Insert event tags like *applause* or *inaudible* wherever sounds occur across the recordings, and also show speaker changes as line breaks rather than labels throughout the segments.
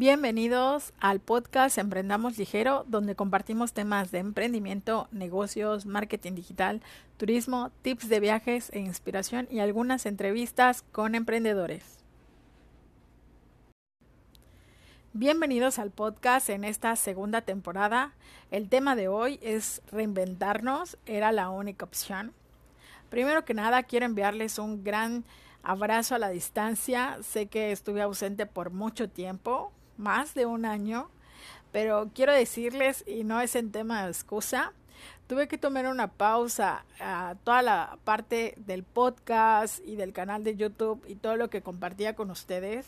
Bienvenidos al podcast Emprendamos Ligero, donde compartimos temas de emprendimiento, negocios, marketing digital, turismo, tips de viajes e inspiración y algunas entrevistas con emprendedores. Bienvenidos al podcast en esta segunda temporada. El tema de hoy es reinventarnos, era la única opción. Primero que nada, quiero enviarles un gran abrazo a la distancia. Sé que estuve ausente por mucho tiempo, más de un año, pero quiero decirles, y no es en tema de excusa, tuve que tomar una pausa a toda la parte del podcast y del canal de YouTube y todo lo que compartía con ustedes,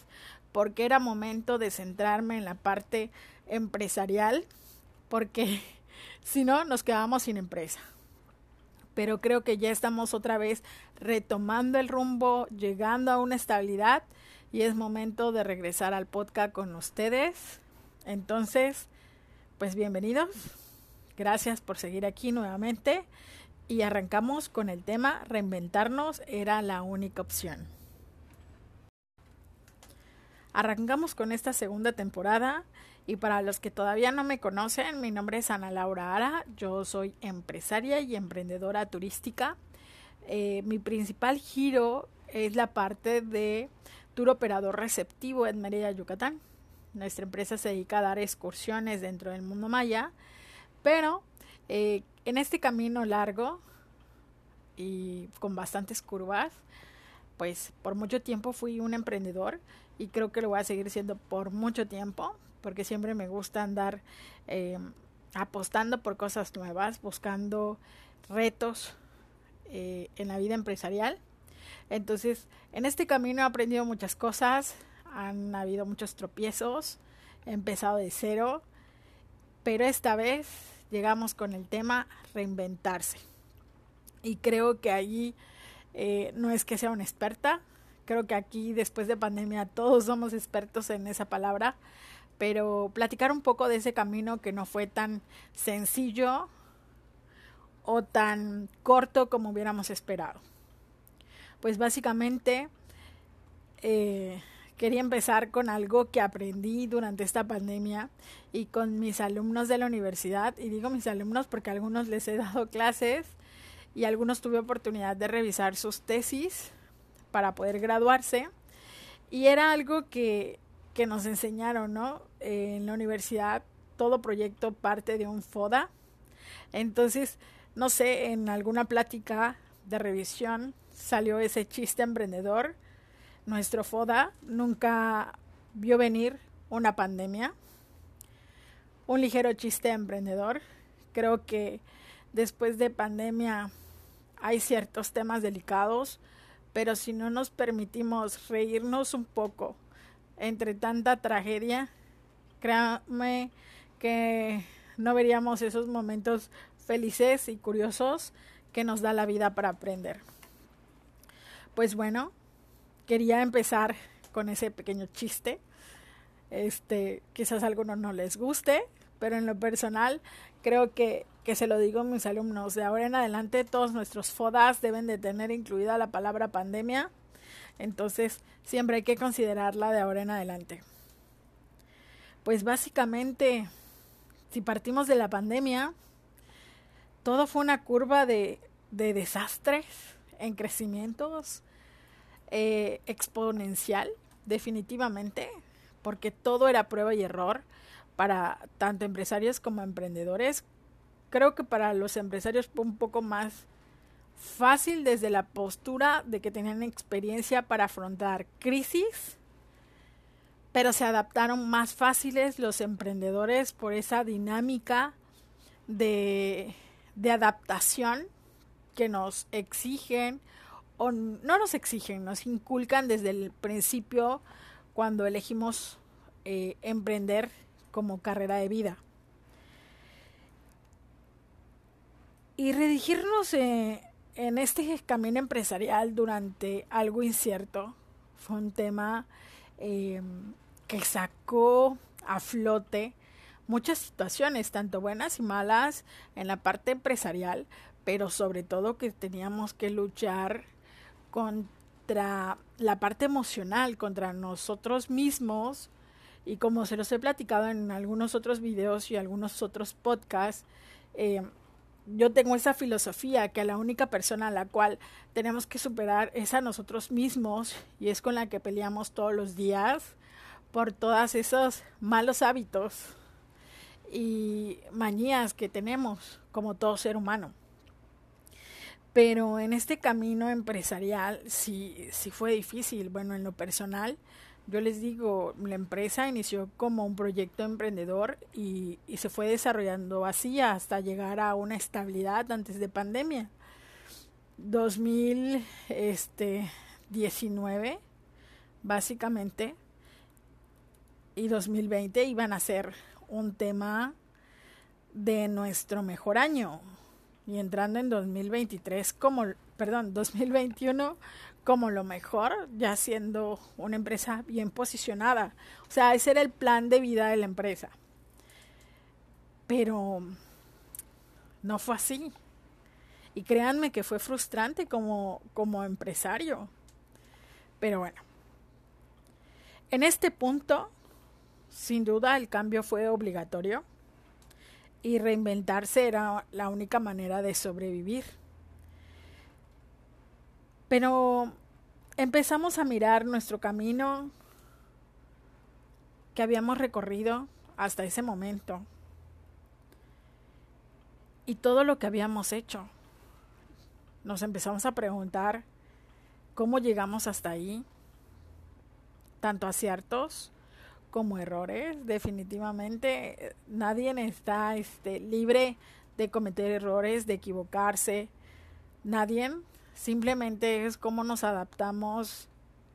porque era momento de centrarme en la parte empresarial, porque *laughs* si no, nos quedamos sin empresa. Pero creo que ya estamos otra vez retomando el rumbo, llegando a una estabilidad y es momento de regresar al podcast con ustedes. Entonces, pues bienvenidos. Gracias por seguir aquí nuevamente y arrancamos con el tema reinventarnos era la única opción. Arrancamos con esta segunda temporada y para los que todavía no me conocen, mi nombre es Ana Laura Ara, yo soy empresaria y emprendedora turística. Eh, mi principal giro es la parte de operador receptivo en Mérida, Yucatán. Nuestra empresa se dedica a dar excursiones dentro del mundo maya, pero eh, en este camino largo y con bastantes curvas, pues por mucho tiempo fui un emprendedor y creo que lo voy a seguir siendo por mucho tiempo, porque siempre me gusta andar eh, apostando por cosas nuevas, buscando retos eh, en la vida empresarial entonces, en este camino he aprendido muchas cosas, han habido muchos tropiezos, he empezado de cero, pero esta vez llegamos con el tema reinventarse. Y creo que allí eh, no es que sea una experta, creo que aquí después de pandemia todos somos expertos en esa palabra, pero platicar un poco de ese camino que no fue tan sencillo o tan corto como hubiéramos esperado pues básicamente eh, quería empezar con algo que aprendí durante esta pandemia y con mis alumnos de la universidad. Y digo mis alumnos porque a algunos les he dado clases y algunos tuve oportunidad de revisar sus tesis para poder graduarse. Y era algo que, que nos enseñaron, ¿no? en la universidad todo proyecto parte de un FODA. Entonces, no sé, en alguna plática de revisión salió ese chiste emprendedor. Nuestro FODA nunca vio venir una pandemia. Un ligero chiste emprendedor. Creo que después de pandemia hay ciertos temas delicados, pero si no nos permitimos reírnos un poco entre tanta tragedia, créame que no veríamos esos momentos felices y curiosos que nos da la vida para aprender. Pues bueno, quería empezar con ese pequeño chiste. Este, quizás a algunos no les guste, pero en lo personal creo que, que se lo digo a mis alumnos. De ahora en adelante todos nuestros FODAS deben de tener incluida la palabra pandemia. Entonces siempre hay que considerarla de ahora en adelante. Pues básicamente, si partimos de la pandemia, todo fue una curva de, de desastres en crecimientos eh, exponencial, definitivamente, porque todo era prueba y error para tanto empresarios como emprendedores. Creo que para los empresarios fue un poco más fácil desde la postura de que tenían experiencia para afrontar crisis, pero se adaptaron más fáciles los emprendedores por esa dinámica de, de adaptación que nos exigen o no nos exigen, nos inculcan desde el principio cuando elegimos eh, emprender como carrera de vida. Y redigirnos eh, en este camino empresarial durante algo incierto fue un tema em, que sacó a flote muchas situaciones, tanto buenas y malas, en la parte empresarial, pero sobre todo que teníamos que luchar contra la parte emocional, contra nosotros mismos. Y como se los he platicado en algunos otros videos y algunos otros podcasts, eh, yo tengo esa filosofía que la única persona a la cual tenemos que superar es a nosotros mismos y es con la que peleamos todos los días por todos esos malos hábitos y manías que tenemos como todo ser humano. Pero en este camino empresarial sí, sí fue difícil. Bueno, en lo personal, yo les digo, la empresa inició como un proyecto emprendedor y, y se fue desarrollando así hasta llegar a una estabilidad antes de pandemia. 2019, este, básicamente, y 2020 iban a ser un tema de nuestro mejor año. Y entrando en 2023 como, perdón, 2021 como lo mejor, ya siendo una empresa bien posicionada. O sea, ese era el plan de vida de la empresa. Pero no fue así. Y créanme que fue frustrante como, como empresario. Pero bueno, en este punto, sin duda el cambio fue obligatorio y reinventarse era la única manera de sobrevivir. Pero empezamos a mirar nuestro camino que habíamos recorrido hasta ese momento y todo lo que habíamos hecho. Nos empezamos a preguntar cómo llegamos hasta ahí, tanto aciertos como errores. Definitivamente nadie está este, libre de cometer errores, de equivocarse. Nadie Simplemente es cómo nos adaptamos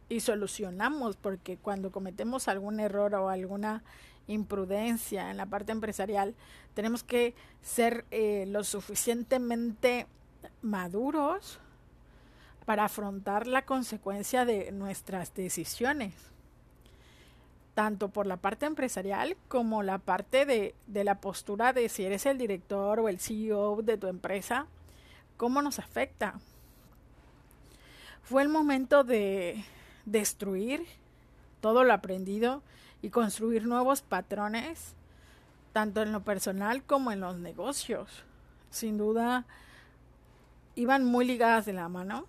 y solucionamos, porque cuando cometemos algún error o alguna imprudencia en la parte empresarial, tenemos que ser eh, lo suficientemente maduros para afrontar la consecuencia de nuestras decisiones, tanto por la parte empresarial como la parte de, de la postura de si eres el director o el CEO de tu empresa, cómo nos afecta. Fue el momento de destruir todo lo aprendido y construir nuevos patrones, tanto en lo personal como en los negocios. Sin duda, iban muy ligadas de la mano,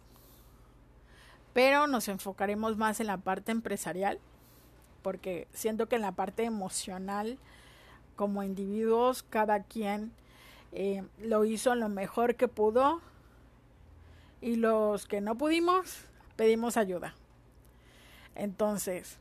pero nos enfocaremos más en la parte empresarial, porque siento que en la parte emocional, como individuos, cada quien eh, lo hizo lo mejor que pudo y los que no pudimos, pedimos ayuda. Entonces,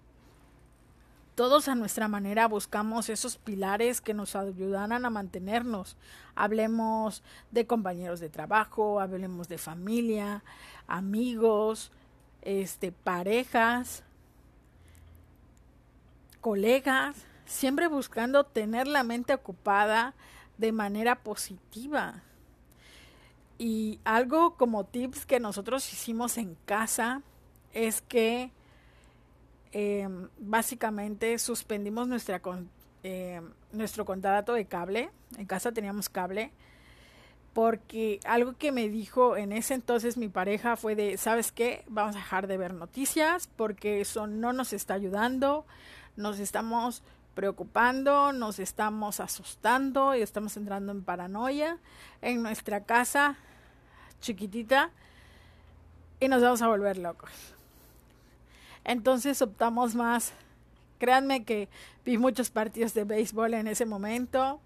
todos a nuestra manera buscamos esos pilares que nos ayudaran a mantenernos. Hablemos de compañeros de trabajo, hablemos de familia, amigos, este, parejas, colegas, siempre buscando tener la mente ocupada de manera positiva. Y algo como tips que nosotros hicimos en casa es que em, básicamente suspendimos nuestra eh, nuestro contrato de cable. En casa teníamos cable. Porque algo que me dijo en ese entonces mi pareja fue de, ¿sabes qué? Vamos a dejar de ver noticias porque eso no nos está ayudando. Nos estamos preocupando, nos estamos asustando y estamos entrando en paranoia. En nuestra casa chiquitita y nos vamos a volver locos. Entonces optamos más, créanme que vi muchos partidos de béisbol en ese momento,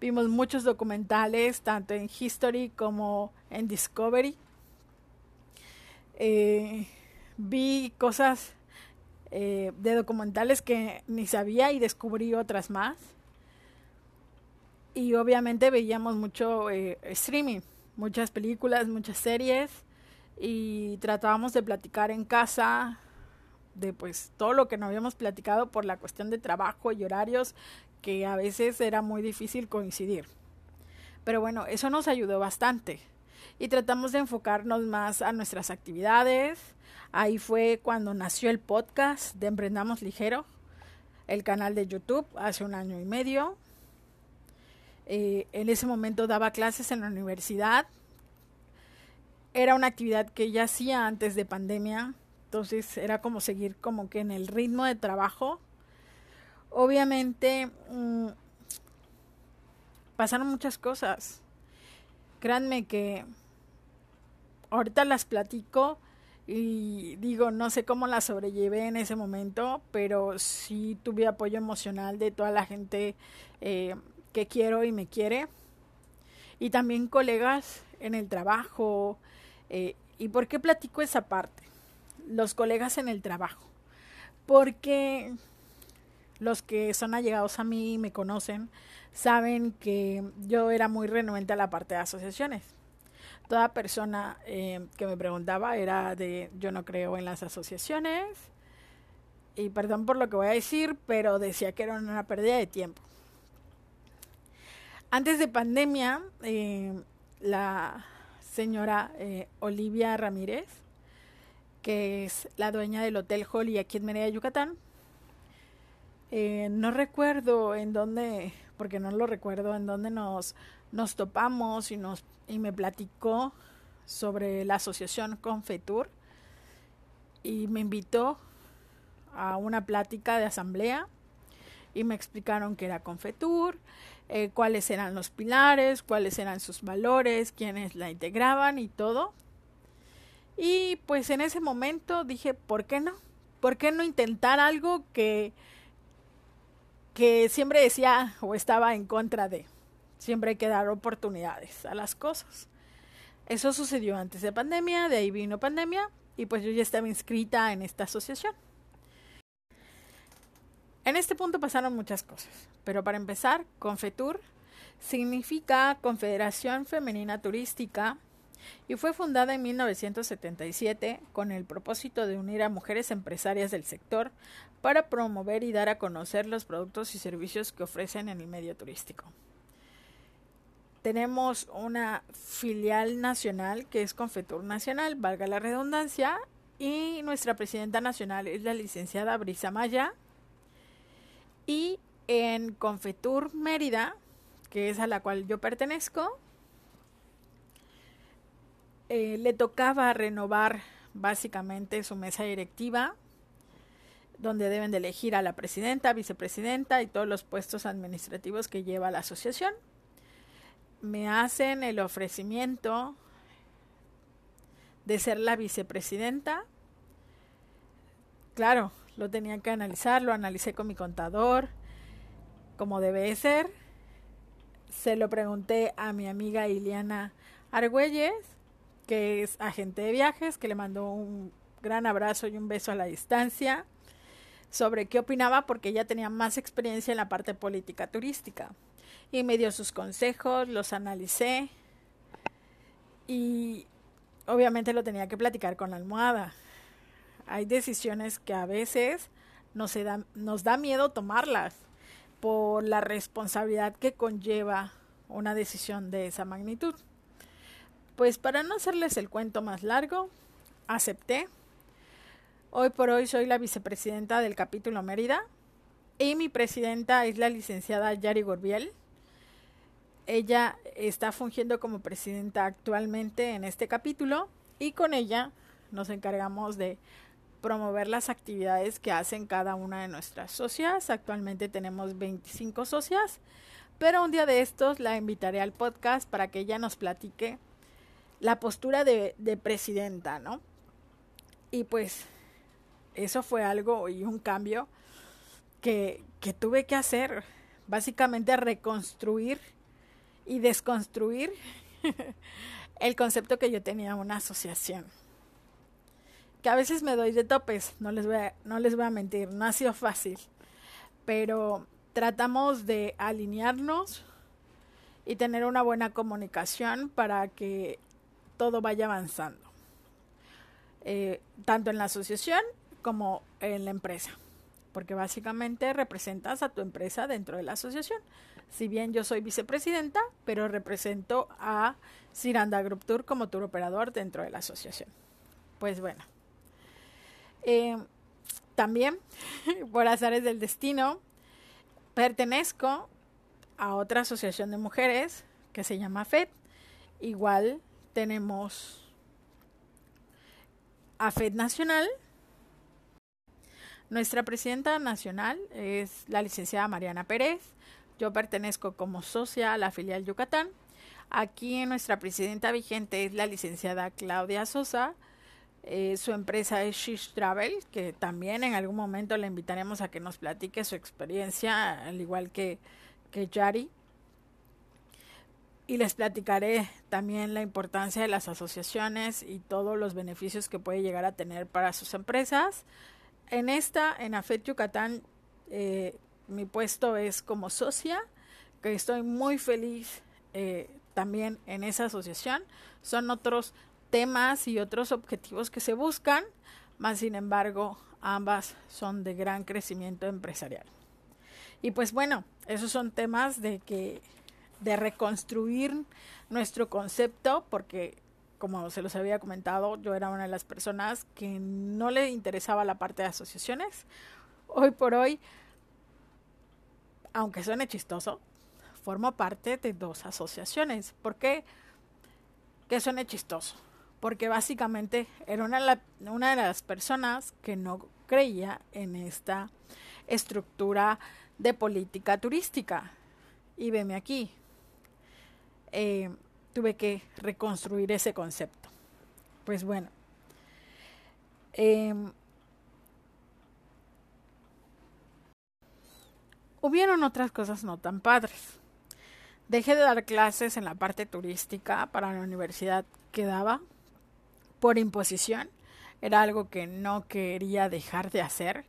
vimos muchos documentales, tanto en History como en Discovery. Eh, vi cosas eh, de documentales que ni sabía y descubrí otras más. Y obviamente veíamos mucho eh, streaming muchas películas, muchas series y tratábamos de platicar en casa de pues todo lo que no habíamos platicado por la cuestión de trabajo y horarios que a veces era muy difícil coincidir. Pero bueno, eso nos ayudó bastante y tratamos de enfocarnos más a nuestras actividades. Ahí fue cuando nació el podcast de Emprendamos Ligero, el canal de YouTube hace un año y medio. Eh, en ese momento daba clases en la universidad. Era una actividad que ya hacía antes de pandemia, entonces era como seguir como que en el ritmo de trabajo. obviamente mm, pasaron muchas cosas. Créanme que ahorita las platico y digo, no sé cómo las sobrellevé en ese momento, pero sí tuve apoyo emocional de toda la gente eh, que quiero y me quiere. Y también colegas en el trabajo. Eh, ¿Y por qué platico esa parte? Los colegas en el trabajo. Porque los que son allegados a mí y me conocen saben que yo era muy renuente a la parte de asociaciones. Toda persona eh, que me preguntaba era de yo no creo en las asociaciones y perdón por lo que voy a decir, pero decía que era una pérdida de tiempo. Antes de pandemia, eh, la señora eh, Olivia Ramírez, que es la dueña del Hotel Holly aquí en Mérida, Yucatán, eh, no recuerdo en dónde, porque no lo recuerdo, en dónde nos, nos topamos y, nos, y me platicó sobre la asociación Confetur y me invitó a una plática de asamblea y me explicaron qué era Confetur, eh, cuáles eran los pilares, cuáles eran sus valores, quiénes la integraban y todo. Y pues en ese momento dije, ¿por qué no? ¿Por qué no intentar algo que que siempre decía o estaba en contra de. Siempre hay que dar oportunidades a las cosas. Eso sucedió antes de pandemia, de ahí vino pandemia y pues yo ya estaba inscrita en esta asociación. En este punto pasaron muchas cosas, pero para empezar, Confetur significa Confederación Femenina Turística y fue fundada en 1977 con el propósito de unir a mujeres empresarias del sector para promover y dar a conocer los productos y servicios que ofrecen en el medio turístico. Tenemos una filial nacional que es Confetur Nacional, valga la redundancia, y nuestra presidenta nacional es la licenciada Brisa Maya. Y en Confetur Mérida, que es a la cual yo pertenezco, eh, le tocaba renovar básicamente su mesa directiva, donde deben de elegir a la presidenta, vicepresidenta y todos los puestos administrativos que lleva la asociación. Me hacen el ofrecimiento de ser la vicepresidenta. Claro, lo tenía que analizar, lo analicé con mi contador, como debe ser. Se lo pregunté a mi amiga Iliana Argüelles que es agente de viajes, que le mandó un gran abrazo y un beso a la distancia, sobre qué opinaba porque ella tenía más experiencia en la parte política turística. Y me dio sus consejos, los analicé y obviamente lo tenía que platicar con la almohada. Hay decisiones que a veces nos da, nos da miedo tomarlas por la responsabilidad que conlleva una decisión de esa magnitud. Pues para no hacerles el cuento más largo, acepté. Hoy por hoy soy la vicepresidenta del capítulo Mérida y mi presidenta es la licenciada Yari Gorbiel. Ella está fungiendo como presidenta actualmente en este capítulo y con ella nos encargamos de promover las actividades que hacen cada una de nuestras socias. Actualmente tenemos 25 socias, pero un día de estos la invitaré al podcast para que ella nos platique la postura de, presidenta, ¿no? Y pues eso fue algo y un cambio que, que tuve que hacer, básicamente reconstruir y desconstruir *laughs* el concepto que yo tenía una asociación. Que a veces me doy de topes, no les voy a, no les voy a mentir, no ha sido fácil, pero tratamos de alinearnos y tener una buena comunicación para que todo vaya avanzando, eh, tanto en la asociación como en la empresa, porque básicamente representas a tu empresa dentro de la asociación. Si bien yo soy vicepresidenta, pero represento a Ciranda Group Tour como tour operador dentro de la asociación. Pues bueno. Eh, también, *laughs* por azares del destino, pertenezco a otra asociación de mujeres que se llama FED. Igual tenemos a FED Nacional, Nuestra presidenta nacional es la licenciada Mariana Pérez. Yo pertenezco como socia a la filial Yucatán. Aquí nuestra presidenta vigente es la licenciada Claudia Sosa. Eh, su empresa es Shish Travel, que también en algún momento le invitaremos a que nos platique su experiencia, al igual que, que Yari. Y les platicaré también la importancia de las asociaciones y todos los beneficios que puede llegar a tener para sus empresas. En esta, en AFET Yucatán, eh, mi puesto es como socia, que estoy muy feliz eh, también en esa asociación. Son otros temas y otros objetivos que se buscan, más sin embargo, ambas son de gran crecimiento empresarial. Y pues bueno, esos son temas de que de reconstruir nuestro concepto porque como se los había comentado, yo era una de las personas que no le interesaba la parte de asociaciones. Hoy por hoy, aunque suene chistoso, formo parte de dos asociaciones. ¿Por qué? Que suene chistoso. Porque básicamente era una, de las personas que no creía en esta estructura de política turística. Y veme aquí. Eh, tuve que reconstruir ese concepto. Pues bueno, em, hubieron otras cosas no tan padres. Dejé de dar clases en la parte turística para la universidad que daba por imposición. Era algo que no quería dejar de hacer,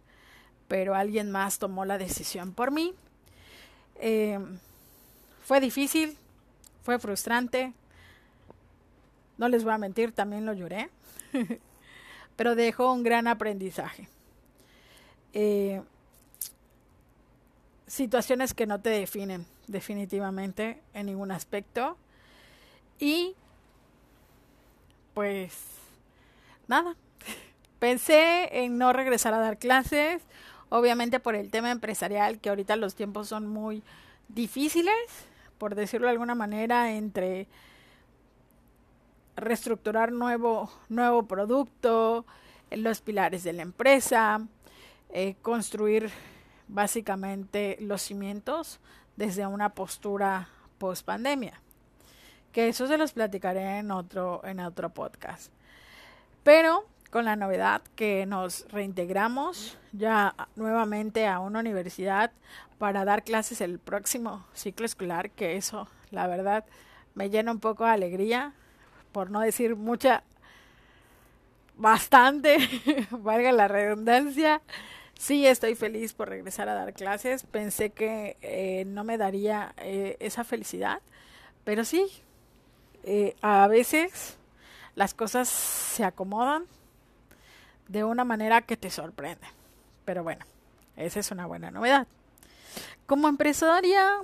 pero alguien más tomó la decisión por mí. Em, fue difícil, fue frustrante. No les voy a mentir, también lo lloré. *laughs* Pero dejó un gran aprendizaje. Eh, situaciones que no te definen definitivamente en ningún aspecto. Y pues nada, *laughs* pensé en no regresar a dar clases, obviamente por el tema empresarial, que ahorita los tiempos son muy difíciles por decirlo de alguna manera, entre reestructurar nuevo, nuevo producto, los pilares de la empresa, eh, construir básicamente los cimientos desde una postura post pandemia. Que eso se los platicaré en otro, en otro podcast. Pero con la novedad que nos reintegramos ya nuevamente a una universidad para dar clases el próximo ciclo escolar, que eso, la verdad, me llena un poco de alegría, por no decir mucha, bastante, *laughs* valga la redundancia. Sí, estoy feliz por regresar a dar clases. Pensé que eh, no me daría eh, esa felicidad, pero sí, eh, a veces las cosas se acomodan de una manera que te sorprende. Pero bueno, esa es una buena novedad. Como empresaria,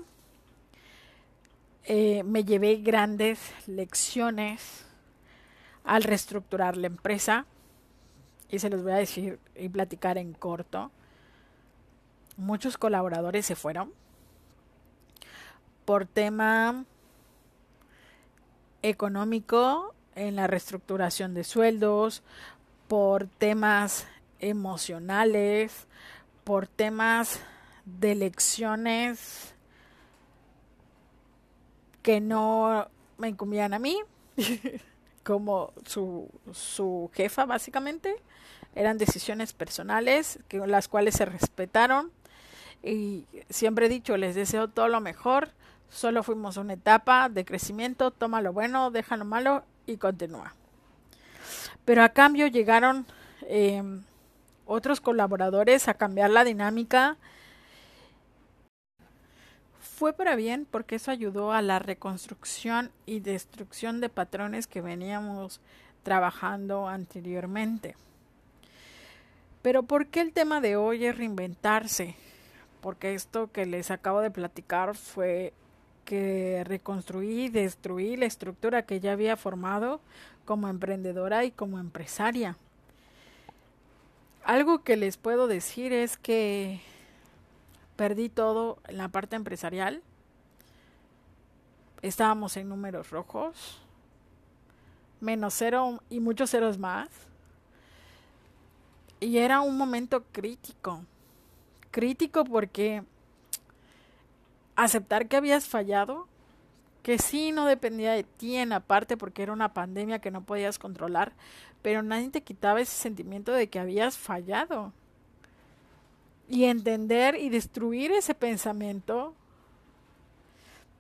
me llevé grandes lecciones al reestructurar la empresa y se los voy a decir y platicar en corto. Muchos colaboradores se fueron por tema económico en la reestructuración de sueldos, por temas emocionales, por temas de lecciones que no me incumbían a mí, *laughs* como su, su jefa básicamente. Eran decisiones personales, que, las cuales se respetaron. Y siempre he dicho, les deseo todo lo mejor. Solo fuimos una etapa de crecimiento, toma lo bueno, deja lo malo y continúa. Pero a cambio llegaron eh, otros colaboradores a cambiar la dinámica. Fue para bien porque eso ayudó a la reconstrucción y destrucción de patrones que veníamos trabajando anteriormente. Pero ¿por qué el tema de hoy es reinventarse? Porque esto que les acabo de platicar fue que reconstruí destruí la estructura que ya había formado como emprendedora y como empresaria. Algo que les puedo decir es que perdí todo en la parte empresarial. Estábamos en números rojos, menos cero y muchos ceros más. Y era un momento crítico. Crítico porque aceptar que habías fallado, que sí no dependía de ti en aparte porque era una pandemia que no podías controlar, pero nadie te quitaba ese sentimiento de que habías fallado. Y entender y destruir ese pensamiento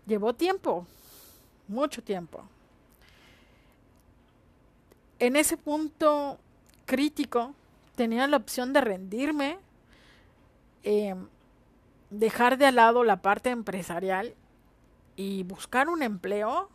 llevó tiempo, mucho tiempo. En ese punto crítico tenía la opción de rendirme, eh, dejar de lado la parte empresarial y buscar un empleo,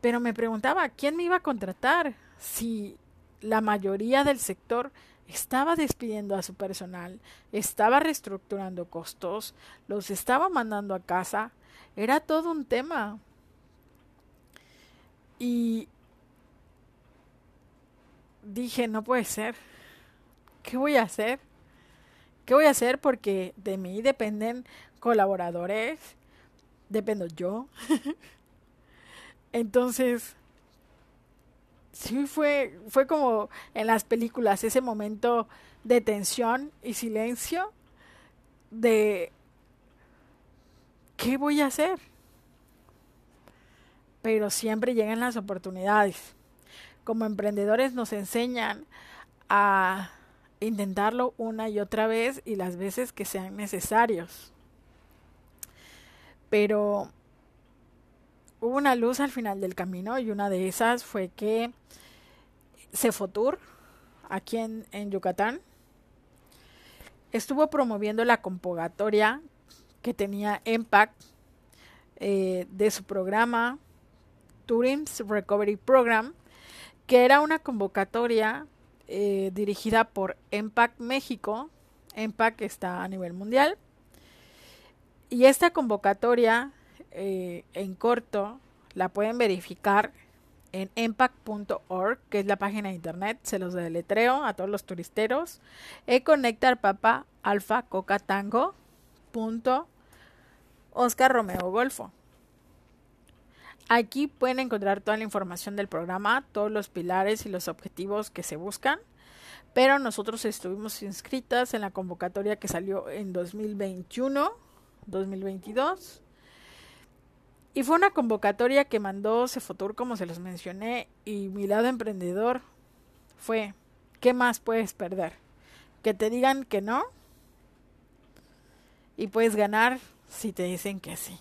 pero me preguntaba, ¿quién me iba a contratar si la mayoría del sector estaba despidiendo a su personal, estaba reestructurando costos, los estaba mandando a casa? Era todo un tema. Y dije, no puede ser. ¿Qué voy a hacer? ¿Qué voy a hacer? Porque de mí dependen colaboradores, dependo yo. *laughs* Entonces, sí fue, fue como en las películas, ese momento de tensión y silencio de ¿qué voy a hacer? Pero siempre llegan las oportunidades. Como emprendedores nos enseñan a intentarlo una y otra vez y las veces que sean necesarios. Pero hubo una luz al final del camino y una de esas fue que Cefotur, aquí en, en Yucatán, estuvo promoviendo la convocatoria que tenía Impact eh, de su programa Turim's Recovery Program, que era una convocatoria eh, dirigida por Impact México. Impact está a nivel mundial. Y esta convocatoria eh, en corto la pueden verificar en impact.org, que es la página de internet, se los deletreo a todos los turisteros. E conectar papa alfa coca tango punto Oscar Romeo Golfo. Aquí pueden encontrar toda la información del programa, todos los pilares y los objetivos que se buscan, pero nosotros estuvimos inscritas en la convocatoria que salió en 2021, 2022. Y fue una convocatoria que mandó Cefotur, como se los mencioné, y mi lado emprendedor fue, ¿qué más puedes perder? Que te digan que no y puedes ganar si te dicen que sí.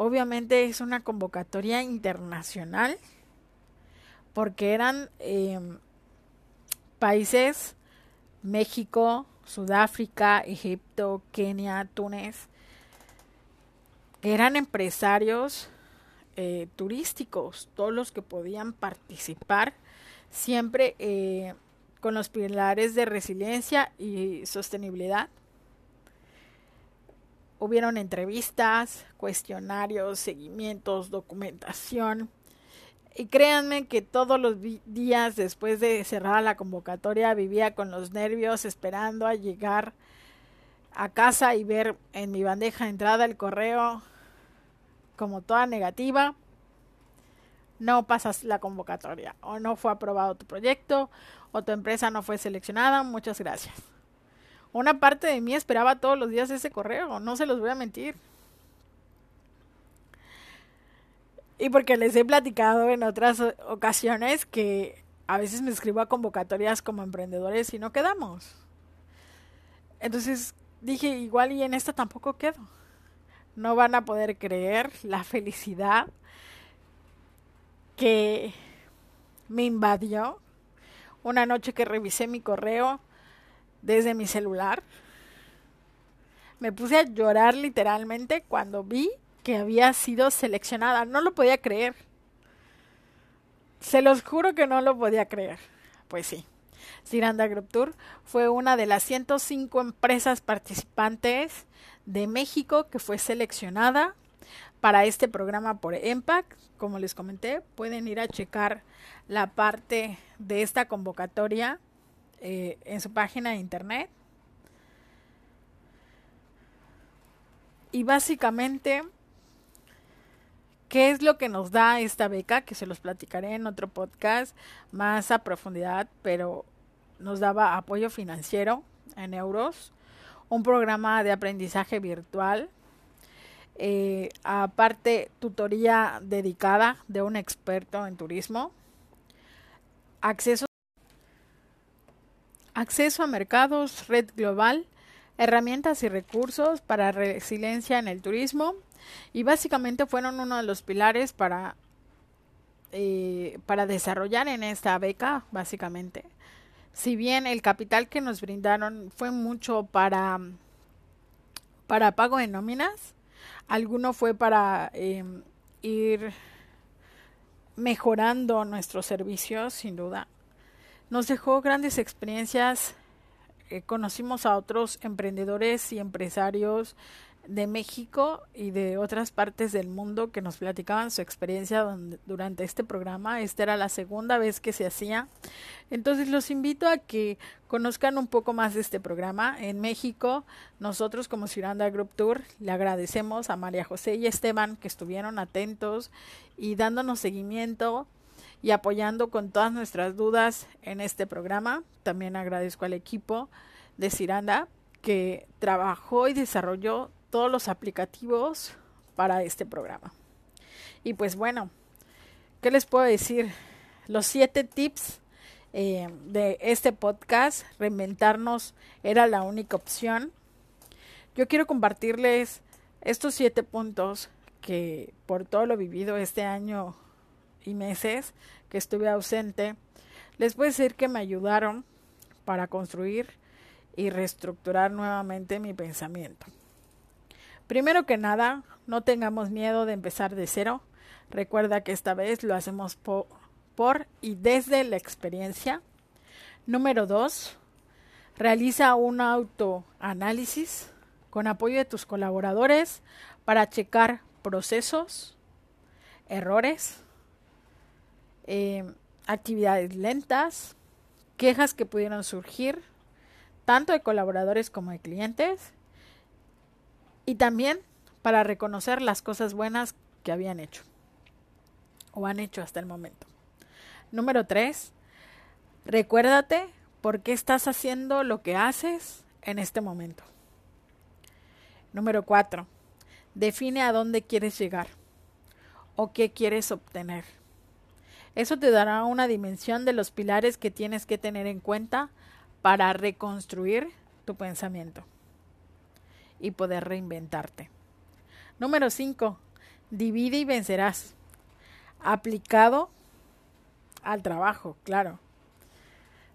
Obviamente es una convocatoria internacional porque eran em, países México, Sudáfrica, Egipto, Kenia, Túnez, eran empresarios eh, turísticos, todos los que podían participar, siempre eh, con los pilares de resiliencia y sostenibilidad hubieron entrevistas, cuestionarios, seguimientos, documentación. Y créanme que todos los días después de cerrar la convocatoria vivía con los nervios esperando a llegar a casa y ver en mi bandeja de entrada el correo como toda negativa. No pasas la convocatoria o no fue aprobado tu proyecto o tu empresa no fue seleccionada. Muchas gracias. Una parte de mí esperaba todos los días ese correo, no se los voy a mentir. Y porque les he platicado en otras ocasiones que a veces me escribo a convocatorias como emprendedores y no quedamos. Entonces dije, igual y en esta tampoco quedo. No van a poder creer la felicidad que me invadió una noche que revisé mi correo desde mi celular. Me puse a llorar literalmente cuando vi que había sido seleccionada. No lo podía creer. Se los juro que no lo podía creer. Pues sí. Ciranda Group Tour fue una de las 105 empresas participantes de México que fue seleccionada para este programa por Impact. Como les comenté, pueden ir a checar la parte de esta convocatoria eh, en su página de internet. Y básicamente, ¿qué es lo que nos da esta beca? Que se los platicaré en otro podcast más a profundidad, pero nos daba apoyo financiero en euros, un programa de aprendizaje virtual, eh, aparte tutoría dedicada de un experto en turismo, acceso, acceso a mercados, red global, herramientas y recursos para resiliencia en el turismo y básicamente fueron uno de los pilares para, eh, para desarrollar en esta beca, básicamente. Si bien el capital que nos brindaron fue mucho para, para pago de nóminas, alguno fue para em, ir mejorando nuestros servicios, sin duda. Nos dejó grandes experiencias eh, conocimos a otros emprendedores y empresarios de México y de otras partes del mundo que nos platicaban su experiencia durante este programa. Esta era la segunda vez que se hacía. Entonces los invito a que conozcan un poco más de este programa. En México, nosotros como Ciranda Group Tour le agradecemos a María José y Esteban que estuvieron atentos y dándonos seguimiento y apoyando con todas nuestras dudas en este programa. También agradezco al equipo de Ciranda que trabajó y desarrolló todos los aplicativos para este programa. Y pues bueno, ¿qué les puedo decir? Los siete tips eh, de este podcast, reinventarnos era la única opción. Yo quiero compartirles estos siete puntos que por todo lo vivido este año y meses que estuve ausente, les puedo decir que me ayudaron para construir y reestructurar nuevamente mi pensamiento. Primero que nada, no tengamos miedo de empezar de cero. Recuerda que esta vez lo hacemos por, por y desde la experiencia. Número dos, realiza un autoanálisis con apoyo de tus colaboradores para checar procesos, errores, eh, actividades lentas, quejas que pudieron surgir, tanto de colaboradores como de clientes, y también para reconocer las cosas buenas que habían hecho o han hecho hasta el momento. Número tres, recuérdate por qué estás haciendo lo que haces en este momento. Número cuatro, define a dónde quieres llegar o qué quieres obtener. Eso te dará una dimensión de los pilares que tienes que tener en cuenta para reconstruir tu pensamiento y poder reinventarte. Número 5. Divide y vencerás. Aplicado al trabajo, claro.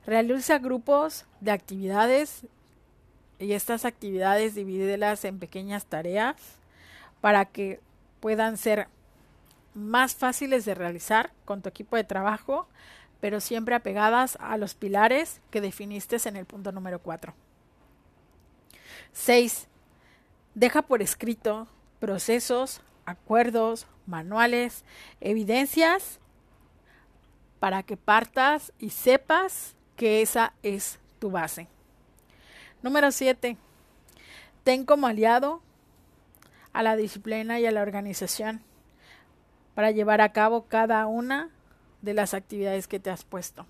Realiza grupos de actividades y estas actividades divídelas en pequeñas tareas para que puedan ser más fáciles de realizar con tu equipo de trabajo, pero siempre apegadas a los pilares que definiste en el punto número 4. 6. Deja por escrito procesos, acuerdos, manuales, evidencias para que partas y sepas que esa es tu base. Número 7. Ten como aliado a la disciplina y a la organización para llevar a cabo cada una de las actividades que te has puesto.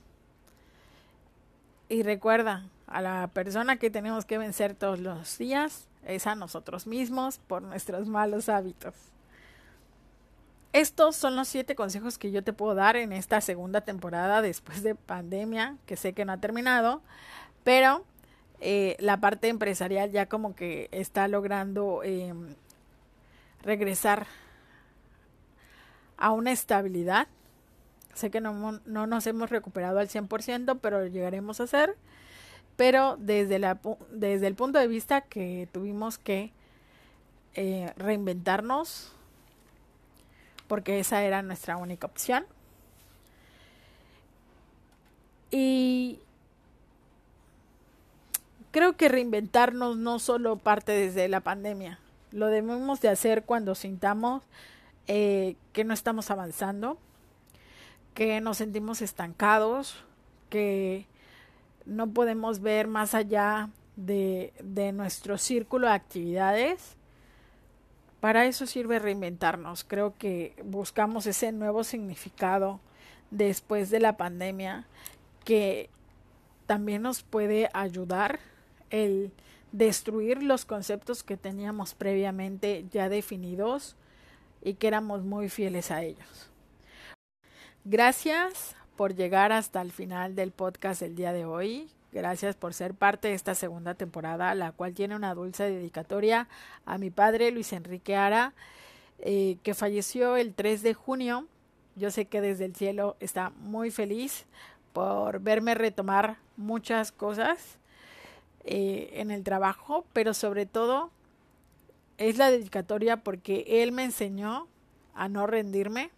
Y recuerda, a la persona que tenemos que vencer todos los días es a nosotros mismos por nuestros malos hábitos. Estos son los siete consejos que yo te puedo dar en esta segunda temporada después de pandemia, que sé que no ha terminado, pero eh, la parte empresarial ya como que está logrando eh, regresar a una estabilidad. Sé que no, no nos hemos recuperado al 100%, pero llegaremos a ser. Pero desde, la, desde el punto de vista que tuvimos que eh, reinventarnos, porque esa era nuestra única opción. Y creo que reinventarnos no solo parte desde la pandemia, lo debemos de hacer cuando sintamos eh, que no estamos avanzando, que nos sentimos estancados, que no podemos ver más allá de, de nuestro círculo de actividades. Para eso sirve reinventarnos. Creo que buscamos ese nuevo significado después de la pandemia que también nos puede ayudar el destruir los conceptos que teníamos previamente ya definidos y que éramos muy fieles a ellos. Gracias por llegar hasta el final del podcast del día de hoy. Gracias por ser parte de esta segunda temporada, la cual tiene una dulce dedicatoria a mi padre Luis Enrique Ara, eh, que falleció el 3 de junio. Yo sé que desde el cielo está muy feliz por verme retomar muchas cosas eh, en el trabajo, pero sobre todo es la dedicatoria porque él me enseñó a no rendirme,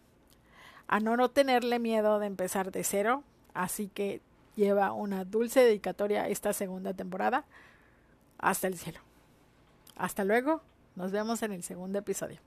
a no, no tenerle miedo de empezar de cero, así que lleva una dulce dedicatoria esta segunda temporada hasta el cielo. Hasta luego, nos vemos en el segundo episodio.